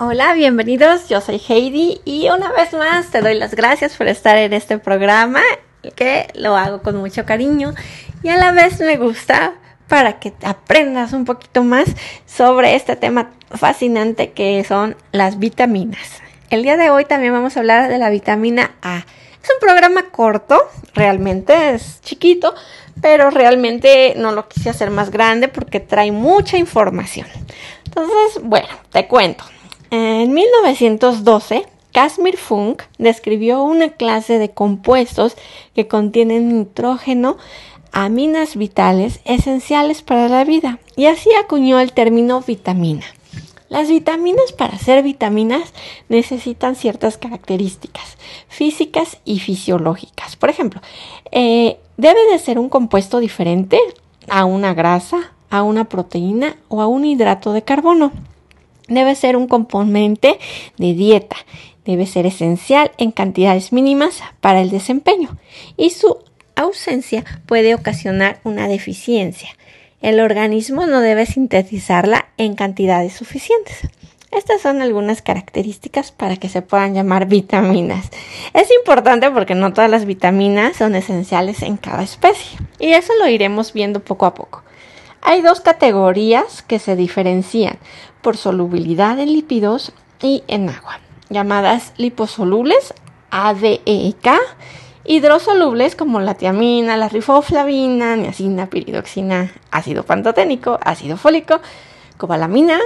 Hola, bienvenidos. Yo soy Heidi y una vez más te doy las gracias por estar en este programa que lo hago con mucho cariño y a la vez me gusta para que aprendas un poquito más sobre este tema fascinante que son las vitaminas. El día de hoy también vamos a hablar de la vitamina A. Es un programa corto, realmente es chiquito, pero realmente no lo quise hacer más grande porque trae mucha información. Entonces, bueno, te cuento. En 1912, Casimir Funk describió una clase de compuestos que contienen nitrógeno, aminas vitales esenciales para la vida y así acuñó el término vitamina. Las vitaminas para ser vitaminas necesitan ciertas características físicas y fisiológicas. Por ejemplo, eh, debe de ser un compuesto diferente a una grasa, a una proteína o a un hidrato de carbono. Debe ser un componente de dieta. Debe ser esencial en cantidades mínimas para el desempeño y su ausencia puede ocasionar una deficiencia. El organismo no debe sintetizarla en cantidades suficientes. Estas son algunas características para que se puedan llamar vitaminas. Es importante porque no todas las vitaminas son esenciales en cada especie y eso lo iremos viendo poco a poco. Hay dos categorías que se diferencian por solubilidad en lípidos y en agua, llamadas liposolubles, ADEK, hidrosolubles como la tiamina, la rifoflavina, niacina, piridoxina, ácido pantoténico, ácido fólico, cobalamina,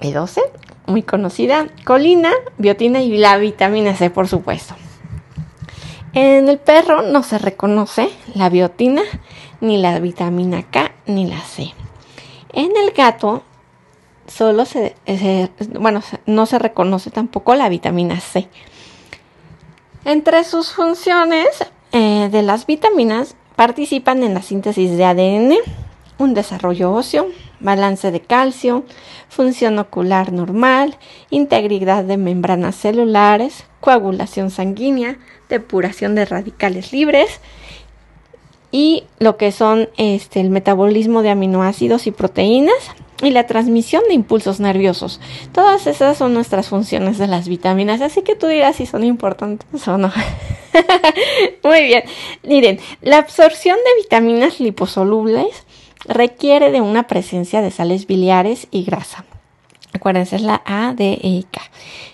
B12, muy conocida, colina, biotina y la vitamina C, por supuesto. En el perro no se reconoce la biotina, ni la vitamina K, ni la C. En el gato solo se, bueno, no se reconoce tampoco la vitamina C. Entre sus funciones eh, de las vitaminas participan en la síntesis de ADN, un desarrollo óseo, balance de calcio, función ocular normal, integridad de membranas celulares, coagulación sanguínea, depuración de radicales libres y lo que son este, el metabolismo de aminoácidos y proteínas y la transmisión de impulsos nerviosos. Todas esas son nuestras funciones de las vitaminas, así que tú dirás si son importantes o no. Muy bien, miren, la absorción de vitaminas liposolubles requiere de una presencia de sales biliares y grasa. Acuérdense, es la A, D, E K.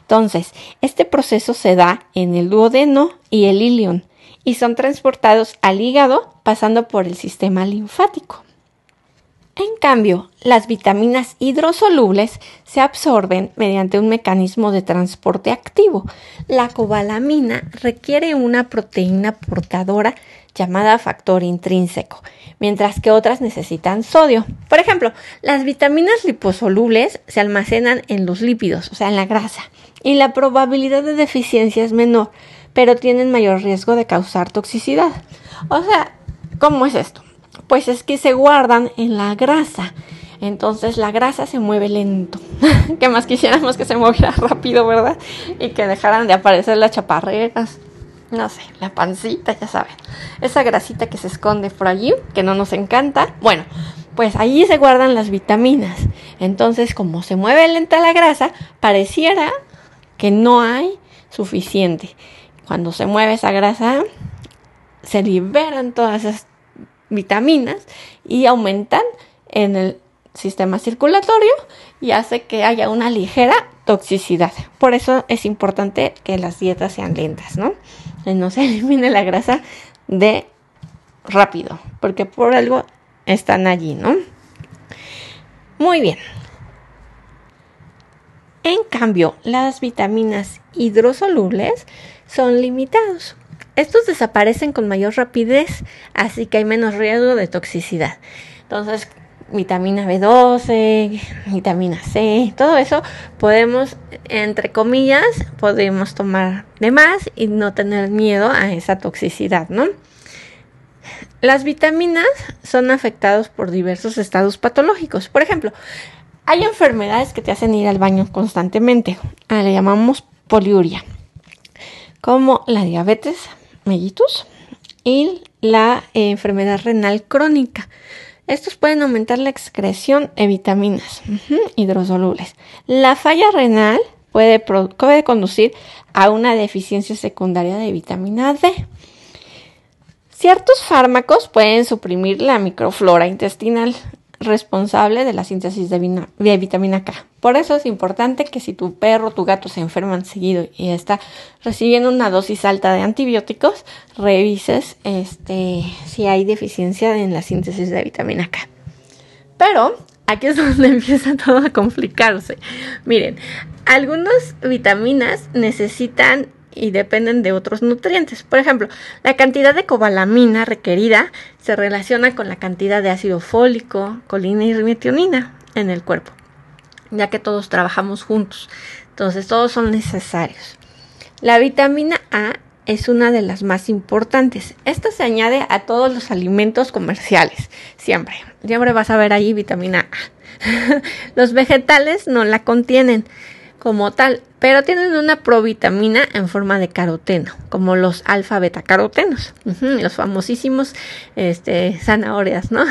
Entonces, este proceso se da en el duodeno y el ilion y son transportados al hígado pasando por el sistema linfático. En cambio, las vitaminas hidrosolubles se absorben mediante un mecanismo de transporte activo. La cobalamina requiere una proteína portadora llamada factor intrínseco, mientras que otras necesitan sodio. Por ejemplo, las vitaminas liposolubles se almacenan en los lípidos, o sea, en la grasa, y la probabilidad de deficiencia es menor, pero tienen mayor riesgo de causar toxicidad. O sea, ¿cómo es esto? Pues es que se guardan en la grasa. Entonces la grasa se mueve lento. ¿Qué más quisiéramos que se moviera rápido, verdad? Y que dejaran de aparecer las chaparreras. No sé, la pancita, ya saben. Esa grasita que se esconde por allí, que no nos encanta. Bueno, pues allí se guardan las vitaminas. Entonces, como se mueve lenta la grasa, pareciera que no hay suficiente. Cuando se mueve esa grasa, se liberan todas esas vitaminas y aumentan en el sistema circulatorio y hace que haya una ligera toxicidad. Por eso es importante que las dietas sean lentas, ¿no? Que no se elimine la grasa de rápido, porque por algo están allí, ¿no? Muy bien. En cambio, las vitaminas hidrosolubles son limitados. Estos desaparecen con mayor rapidez, así que hay menos riesgo de toxicidad. Entonces, vitamina B12, vitamina C, todo eso podemos, entre comillas, podemos tomar de más y no tener miedo a esa toxicidad, ¿no? Las vitaminas son afectadas por diversos estados patológicos. Por ejemplo, hay enfermedades que te hacen ir al baño constantemente. Ah, le llamamos poliuria, como la diabetes mellitus y la enfermedad renal crónica. Estos pueden aumentar la excreción de vitaminas hidrosolubles. La falla renal puede, puede conducir a una deficiencia secundaria de vitamina D. Ciertos fármacos pueden suprimir la microflora intestinal responsable de la síntesis de, vitamina K. Por eso es importante que si tu perro o tu gato se enferman seguido y está recibiendo una dosis alta de antibióticos, revises este, si hay deficiencia en la síntesis de vitamina K. Pero aquí es donde empieza todo a complicarse. Miren, algunas vitaminas necesitan y dependen de otros nutrientes. Por ejemplo, la cantidad de cobalamina requerida se relaciona con la cantidad de ácido fólico, colina y metionina en el cuerpo, ya que todos trabajamos juntos. Entonces, todos son necesarios. La vitamina A es una de las más importantes. Esta se añade a todos los alimentos comerciales, siempre. Siempre vas a ver ahí vitamina A. los vegetales no la contienen como tal, pero tienen una provitamina en forma de caroteno, como los alfa beta carotenos, los famosísimos este, zanahorias, ¿no?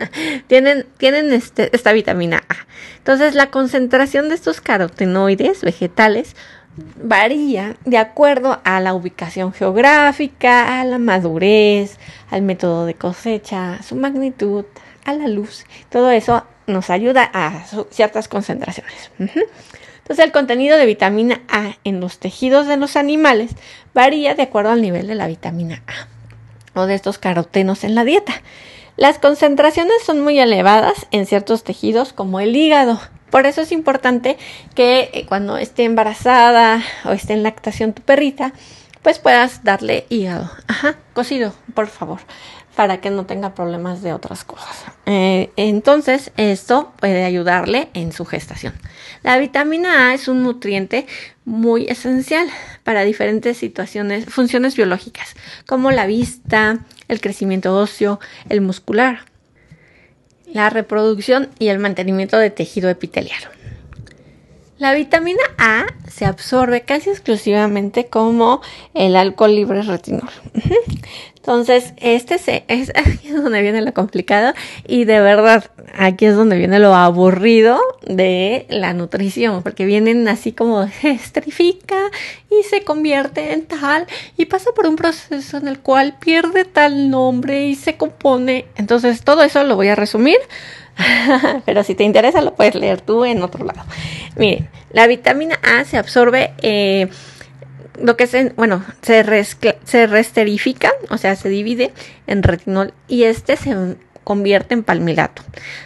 tienen tienen este, esta vitamina A. Entonces, la concentración de estos carotenoides vegetales varía de acuerdo a la ubicación geográfica, a la madurez, al método de cosecha, su magnitud, a la luz. Todo eso nos ayuda a ciertas concentraciones. Entonces el contenido de vitamina A en los tejidos de los animales varía de acuerdo al nivel de la vitamina A o de estos carotenos en la dieta. Las concentraciones son muy elevadas en ciertos tejidos como el hígado. Por eso es importante que eh, cuando esté embarazada o esté en lactación tu perrita, pues puedas darle hígado. Ajá, cocido, por favor para que no tenga problemas de otras cosas. Eh, entonces, esto puede ayudarle en su gestación. La vitamina A es un nutriente muy esencial para diferentes situaciones, funciones biológicas, como la vista, el crecimiento óseo, el muscular, la reproducción y el mantenimiento de tejido epitelial. La vitamina A se absorbe casi exclusivamente como el alcohol libre retinol. Entonces, este es, es donde viene lo complicado y de verdad, aquí es donde viene lo aburrido de la nutrición, porque vienen así como se estrifica y se convierte en tal y pasa por un proceso en el cual pierde tal nombre y se compone. Entonces, todo eso lo voy a resumir, pero si te interesa lo puedes leer tú en otro lado. Miren, la vitamina A se absorbe... Eh, lo que se, bueno, se, se resterifica, o sea, se divide en retinol y este se convierte en palmirato.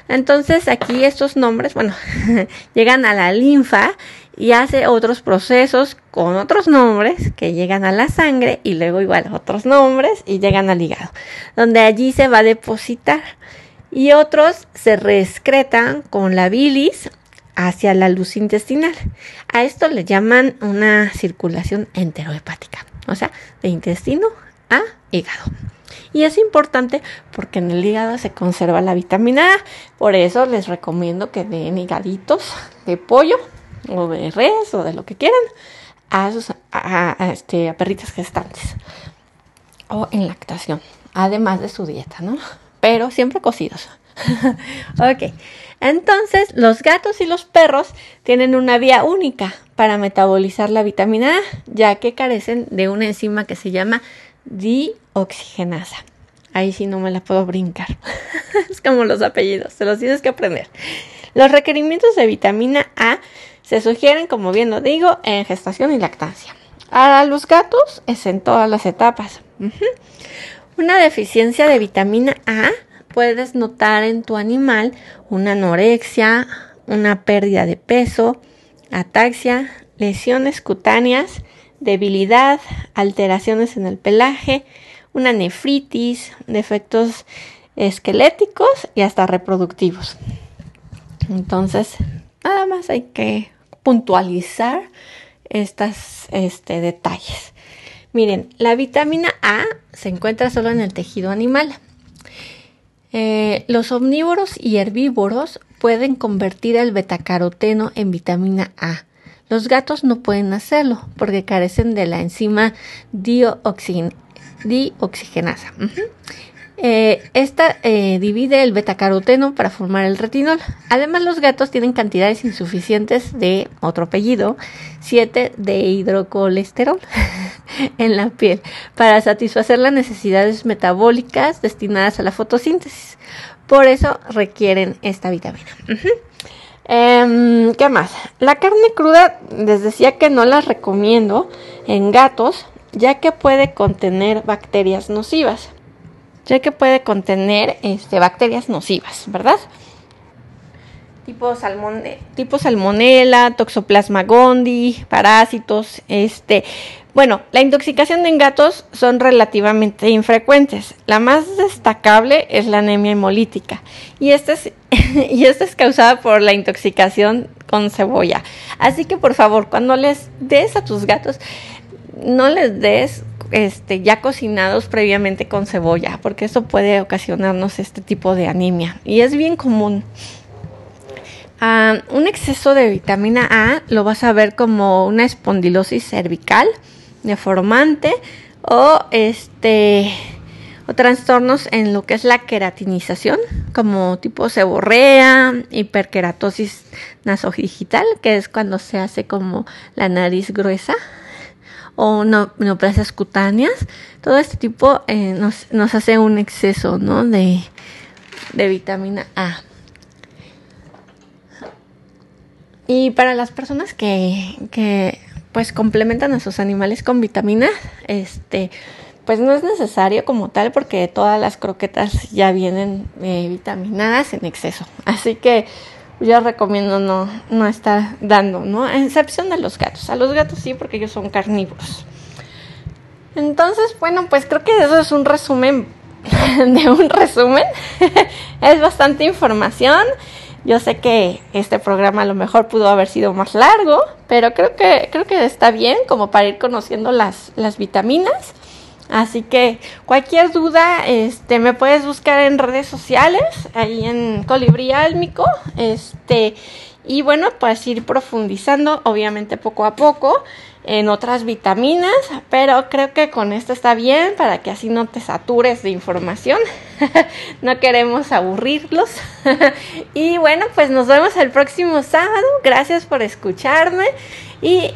Entonces aquí estos nombres, bueno, llegan a la linfa y hace otros procesos con otros nombres que llegan a la sangre y luego igual otros nombres y llegan al hígado, donde allí se va a depositar y otros se reexcretan con la bilis hacia la luz intestinal. A esto le llaman una circulación enterohepática, o sea, de intestino a hígado. Y es importante porque en el hígado se conserva la vitamina A. Por eso les recomiendo que den higaditos de pollo o de res o de lo que quieran a, sus, este, a perritas gestantes o en lactación, además de su dieta, ¿no? Pero siempre cocidos. ok. Entonces, los gatos y los perros tienen una vía única para metabolizar la vitamina A, ya que carecen de una enzima que se llama dioxigenasa. Ahí sí no me la puedo brincar. es como los apellidos, se los tienes que aprender. Los requerimientos de vitamina A se sugieren, como bien lo digo, en gestación y lactancia. A los gatos es en todas las etapas. Una deficiencia de vitamina A puedes notar en tu animal una anorexia, una pérdida de peso, ataxia, lesiones cutáneas, debilidad, alteraciones en el pelaje, una nefritis, defectos esqueléticos y hasta reproductivos. Entonces, nada más hay que puntualizar estos este, detalles. Miren, la vitamina A se encuentra solo en el tejido animal. Eh, los omnívoros y herbívoros pueden convertir el betacaroteno en vitamina A. Los gatos no pueden hacerlo porque carecen de la enzima dioxigenasa. Eh, esta eh, divide el betacaroteno para formar el retinol. Además, los gatos tienen cantidades insuficientes de otro apellido, 7 de hidrocolesterol en la piel para satisfacer las necesidades metabólicas destinadas a la fotosíntesis. Por eso requieren esta vitamina. Em, ¿Qué más? La carne cruda les decía que no la recomiendo en gatos ya que puede contener bacterias nocivas ya que puede contener este, bacterias nocivas, ¿verdad? Tipo, tipo salmonella, toxoplasma gondii, parásitos, este... Bueno, la intoxicación en gatos son relativamente infrecuentes. La más destacable es la anemia hemolítica y esta es, y esta es causada por la intoxicación con cebolla. Así que por favor, cuando les des a tus gatos, no les des este, ya cocinados previamente con cebolla, porque eso puede ocasionarnos este tipo de anemia y es bien común. Ah, un exceso de vitamina A lo vas a ver como una espondilosis cervical deformante o este o trastornos en lo que es la queratinización, como tipo seborrea, hiperkeratosis nasodigital, que es cuando se hace como la nariz gruesa, o no, neoplasias cutáneas, todo este tipo eh, nos, nos, hace un exceso ¿no? de, de vitamina A. Y para las personas que, que pues complementan a sus animales con vitaminas, este, pues no es necesario como tal porque todas las croquetas ya vienen eh, vitaminadas en exceso. Así que yo recomiendo no, no estar dando, ¿no? A excepción de los gatos. A los gatos sí, porque ellos son carnívoros. Entonces, bueno, pues creo que eso es un resumen de un resumen. es bastante información. Yo sé que este programa a lo mejor pudo haber sido más largo, pero creo que, creo que está bien como para ir conociendo las, las vitaminas. Así que cualquier duda, este, me puedes buscar en redes sociales, ahí en Colibrí Álmico, este, y bueno, pues ir profundizando, obviamente poco a poco, en otras vitaminas, pero creo que con esto está bien para que así no te satures de información. no queremos aburrirlos. y bueno, pues nos vemos el próximo sábado. Gracias por escucharme y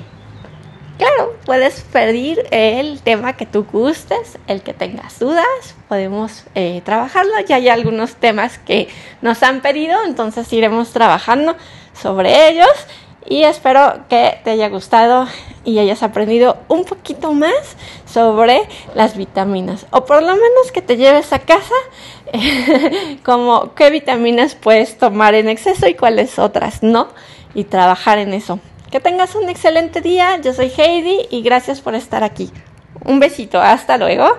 Claro, puedes pedir el tema que tú gustes, el que tengas dudas, podemos eh, trabajarlo. Ya hay algunos temas que nos han pedido, entonces iremos trabajando sobre ellos y espero que te haya gustado y hayas aprendido un poquito más sobre las vitaminas o por lo menos que te lleves a casa como qué vitaminas puedes tomar en exceso y cuáles otras no y trabajar en eso. Que tengas un excelente día. Yo soy Heidi y gracias por estar aquí. Un besito. Hasta luego.